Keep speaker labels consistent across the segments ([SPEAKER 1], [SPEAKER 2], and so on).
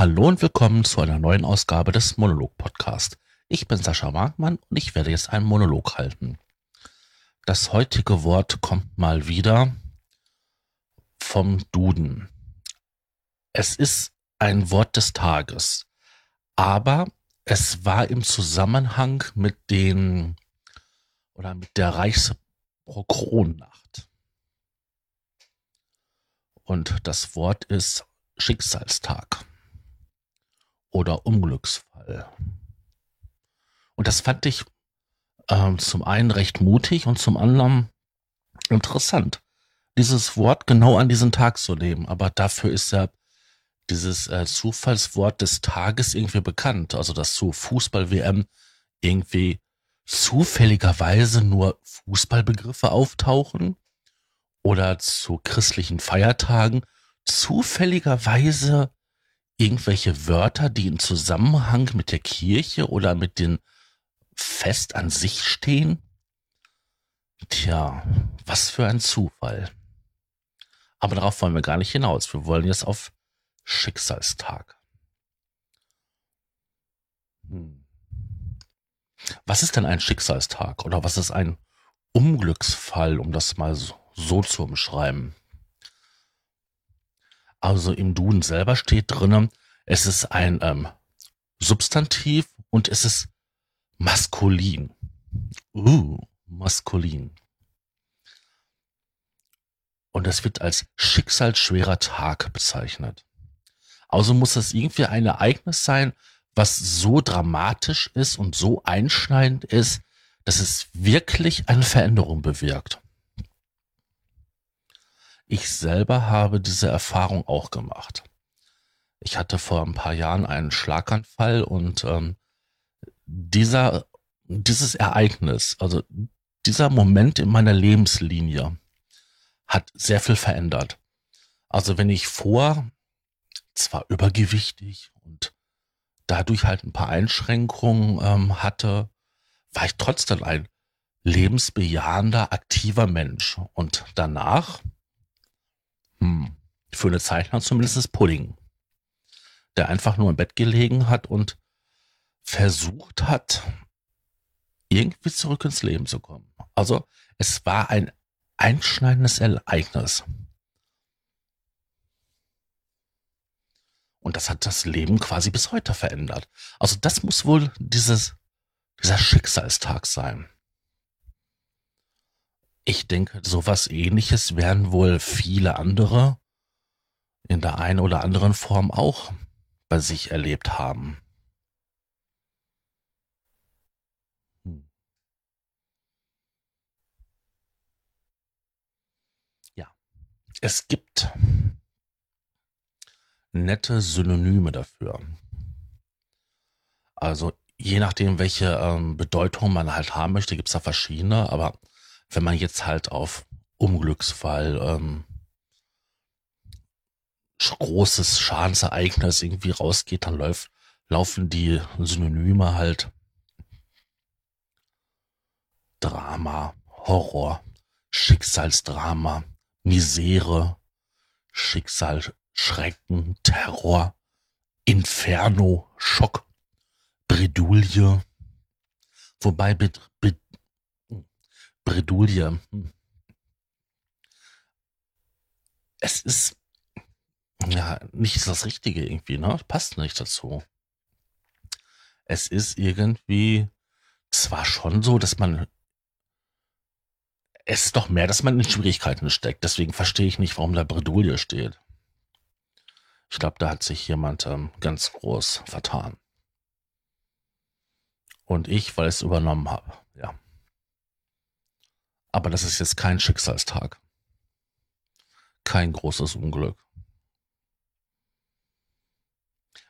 [SPEAKER 1] Hallo und willkommen zu einer neuen Ausgabe des Monolog Podcast. Ich bin Sascha Wagmann und ich werde jetzt einen Monolog halten. Das heutige Wort kommt mal wieder vom Duden. Es ist ein Wort des Tages, aber es war im Zusammenhang mit den oder mit der Reichsprokronnacht. Und das Wort ist Schicksalstag oder Unglücksfall. Und das fand ich ähm, zum einen recht mutig und zum anderen interessant, dieses Wort genau an diesen Tag zu nehmen. Aber dafür ist ja dieses äh, Zufallswort des Tages irgendwie bekannt. Also dass zu Fußball-WM irgendwie zufälligerweise nur Fußballbegriffe auftauchen oder zu christlichen Feiertagen zufälligerweise irgendwelche Wörter, die im Zusammenhang mit der Kirche oder mit dem Fest an sich stehen? Tja, was für ein Zufall. Aber darauf wollen wir gar nicht hinaus. Wir wollen jetzt auf Schicksalstag. Hm. Was ist denn ein Schicksalstag oder was ist ein Unglücksfall, um das mal so, so zu umschreiben? Also im Duden selber steht drinnen, es ist ein ähm, Substantiv und es ist maskulin. Uh, maskulin. Und es wird als schicksalsschwerer Tag bezeichnet. Also muss es irgendwie ein Ereignis sein, was so dramatisch ist und so einschneidend ist, dass es wirklich eine Veränderung bewirkt. Ich selber habe diese Erfahrung auch gemacht. Ich hatte vor ein paar Jahren einen Schlaganfall und ähm, dieser, dieses Ereignis, also dieser Moment in meiner Lebenslinie hat sehr viel verändert. Also wenn ich vor zwar übergewichtig und dadurch halt ein paar Einschränkungen ähm, hatte, war ich trotzdem ein lebensbejahender, aktiver Mensch. Und danach hm, für eine Zeit lang zumindest Pudding. Der einfach nur im Bett gelegen hat und versucht hat, irgendwie zurück ins Leben zu kommen. Also es war ein einschneidendes Ereignis. Und das hat das Leben quasi bis heute verändert. Also das muss wohl dieses, dieser Schicksalstag sein. Ich denke, sowas ähnliches werden wohl viele andere in der einen oder anderen Form auch bei sich erlebt haben. Hm. Ja, es gibt nette Synonyme dafür. Also je nachdem, welche ähm, Bedeutung man halt haben möchte, gibt's da verschiedene, aber wenn man jetzt halt auf Unglücksfall, ähm, großes Schadensereignis irgendwie rausgeht, dann läuft, laufen die Synonyme halt Drama, Horror, Schicksalsdrama, Misere, Schicksal, Schrecken, Terror, Inferno, Schock, Bredouille. Wobei Bredouille. Hm. Es ist ja nicht das Richtige irgendwie, ne? Passt nicht dazu. Es ist irgendwie zwar schon so, dass man es ist doch mehr, dass man in Schwierigkeiten steckt. Deswegen verstehe ich nicht, warum da Bredouille steht. Ich glaube, da hat sich jemand ähm, ganz groß vertan. Und ich, weil ich es übernommen habe. Ja. Aber das ist jetzt kein Schicksalstag. Kein großes Unglück.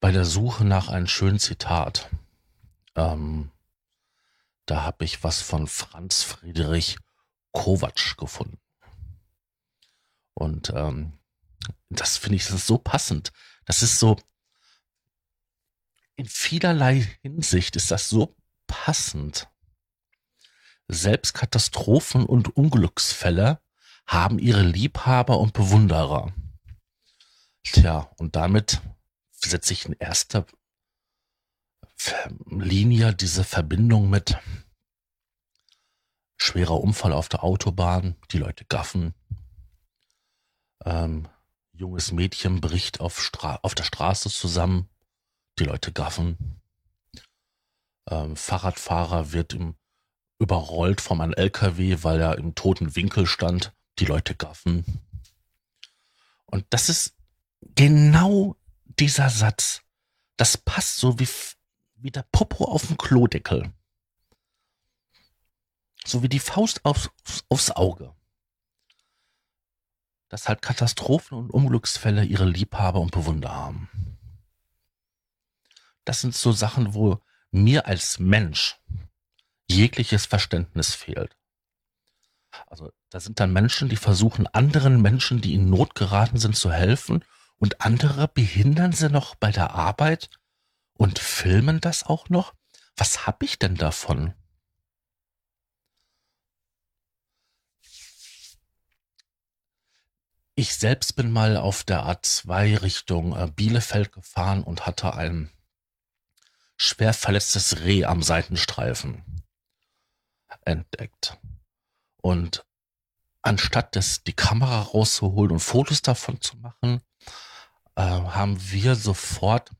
[SPEAKER 1] Bei der Suche nach einem schönen Zitat, ähm, da habe ich was von Franz Friedrich Kovac gefunden. Und ähm, das finde ich das ist so passend. Das ist so, in vielerlei Hinsicht ist das so passend. Selbst Katastrophen und Unglücksfälle haben ihre Liebhaber und Bewunderer. Tja, und damit setze ich in erster Linie diese Verbindung mit schwerer Unfall auf der Autobahn, die Leute gaffen, ähm, junges Mädchen bricht auf, Stra auf der Straße zusammen, die Leute gaffen, ähm, Fahrradfahrer wird im, überrollt von einem LKW, weil er im toten Winkel stand, die Leute gaffen. Und das ist genau dieser Satz. Das passt so wie, wie der Popo auf dem Klodeckel. So wie die Faust aufs, aufs Auge. Dass halt Katastrophen und Unglücksfälle ihre Liebhaber und Bewunder haben. Das sind so Sachen, wo mir als Mensch jegliches Verständnis fehlt. Also da sind dann Menschen, die versuchen anderen Menschen, die in Not geraten sind, zu helfen und andere behindern sie noch bei der Arbeit und filmen das auch noch. Was hab ich denn davon? Ich selbst bin mal auf der A2 Richtung äh, Bielefeld gefahren und hatte ein schwer verletztes Reh am Seitenstreifen entdeckt. Und anstatt das, die Kamera rauszuholen und Fotos davon zu machen, äh, haben wir sofort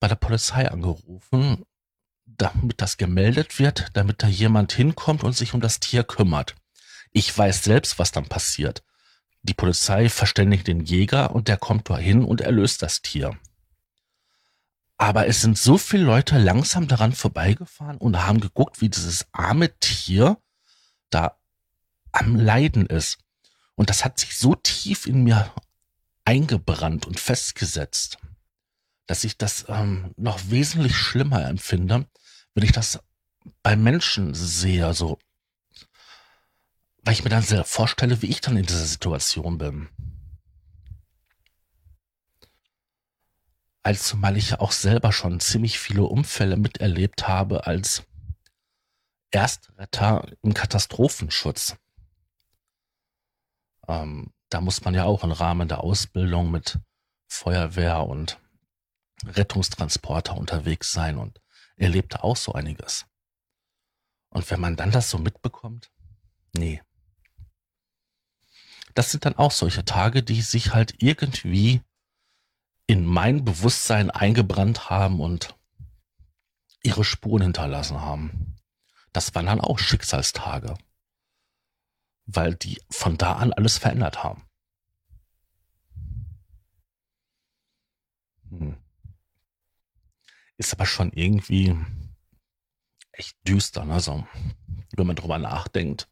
[SPEAKER 1] bei der Polizei angerufen, damit das gemeldet wird, damit da jemand hinkommt und sich um das Tier kümmert. Ich weiß selbst, was dann passiert. Die Polizei verständigt den Jäger und der kommt da hin und erlöst das Tier. Aber es sind so viele Leute langsam daran vorbeigefahren und haben geguckt, wie dieses arme Tier da am Leiden ist. Und das hat sich so tief in mir eingebrannt und festgesetzt, dass ich das ähm, noch wesentlich schlimmer empfinde, wenn ich das bei Menschen sehe, so, weil ich mir dann sehr vorstelle, wie ich dann in dieser Situation bin. Als zumal ich ja auch selber schon ziemlich viele Unfälle miterlebt habe als Erstretter im Katastrophenschutz. Ähm, da muss man ja auch im Rahmen der Ausbildung mit Feuerwehr und Rettungstransporter unterwegs sein und erlebt auch so einiges. Und wenn man dann das so mitbekommt, nee. Das sind dann auch solche Tage, die sich halt irgendwie in mein Bewusstsein eingebrannt haben und ihre Spuren hinterlassen haben. Das waren dann auch Schicksalstage, weil die von da an alles verändert haben. Hm. Ist aber schon irgendwie echt düster, ne? so, wenn man drüber nachdenkt.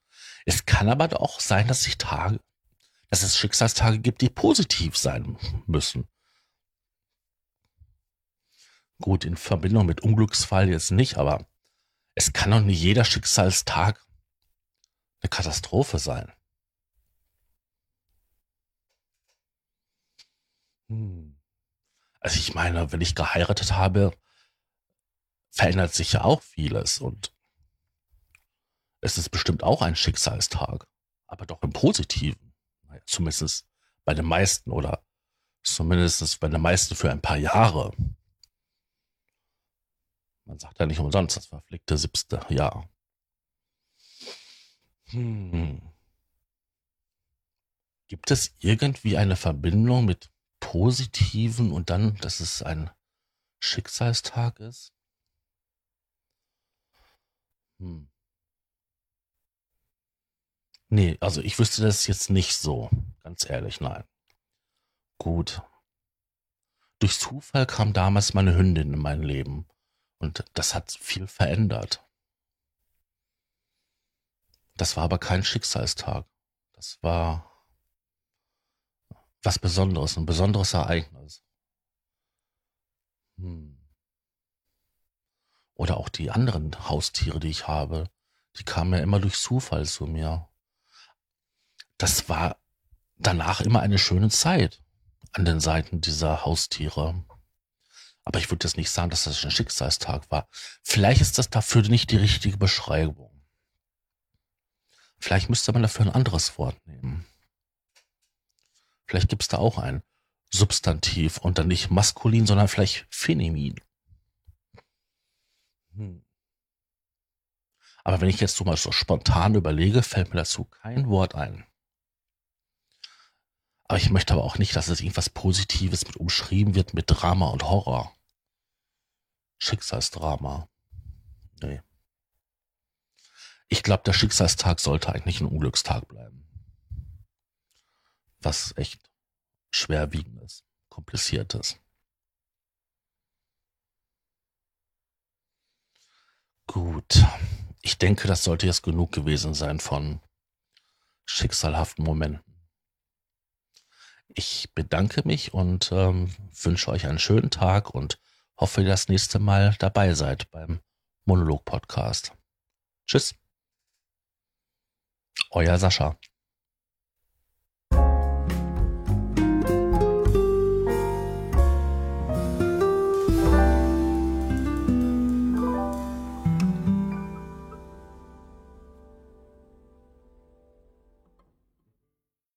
[SPEAKER 1] Es kann aber auch sein, dass sich Tage, dass es Schicksalstage gibt, die positiv sein müssen. Gut, in Verbindung mit Unglücksfall jetzt nicht, aber es kann doch nicht jeder Schicksalstag eine Katastrophe sein. Hm. Also ich meine, wenn ich geheiratet habe, verändert sich ja auch vieles und es ist bestimmt auch ein Schicksalstag, aber doch im Positiven. Zumindest bei den meisten oder zumindest bei den meisten für ein paar Jahre. Man sagt ja nicht umsonst das verflickte siebste Jahr. Hm. Gibt es irgendwie eine Verbindung mit positiven und dann, dass es ein Schicksalstag ist? Hm. Nee, also ich wüsste das jetzt nicht so. Ganz ehrlich, nein. Gut. Durch Zufall kam damals meine Hündin in mein Leben. Und das hat viel verändert. Das war aber kein Schicksalstag. Das war was Besonderes, ein besonderes Ereignis. Hm. Oder auch die anderen Haustiere, die ich habe, die kamen ja immer durch Zufall zu mir. Das war danach immer eine schöne Zeit an den Seiten dieser Haustiere. Aber ich würde jetzt nicht sagen, dass das ein Schicksalstag war. Vielleicht ist das dafür nicht die richtige Beschreibung. Vielleicht müsste man dafür ein anderes Wort nehmen. Vielleicht gibt es da auch ein Substantiv und dann nicht maskulin, sondern vielleicht feminin. Hm. Aber wenn ich jetzt so mal so spontan überlege, fällt mir dazu kein Wort ein. Aber ich möchte aber auch nicht, dass es irgendwas Positives mit umschrieben wird mit Drama und Horror. Schicksalsdrama. Nee. Ich glaube, der Schicksalstag sollte eigentlich ein Unglückstag bleiben. Was echt schwerwiegendes, kompliziertes. Gut. Ich denke, das sollte jetzt genug gewesen sein von schicksalhaften Momenten. Ich bedanke mich und ähm, wünsche euch einen schönen Tag und hoffe, ihr das nächste Mal dabei seid beim Monolog-Podcast. Tschüss. Euer Sascha.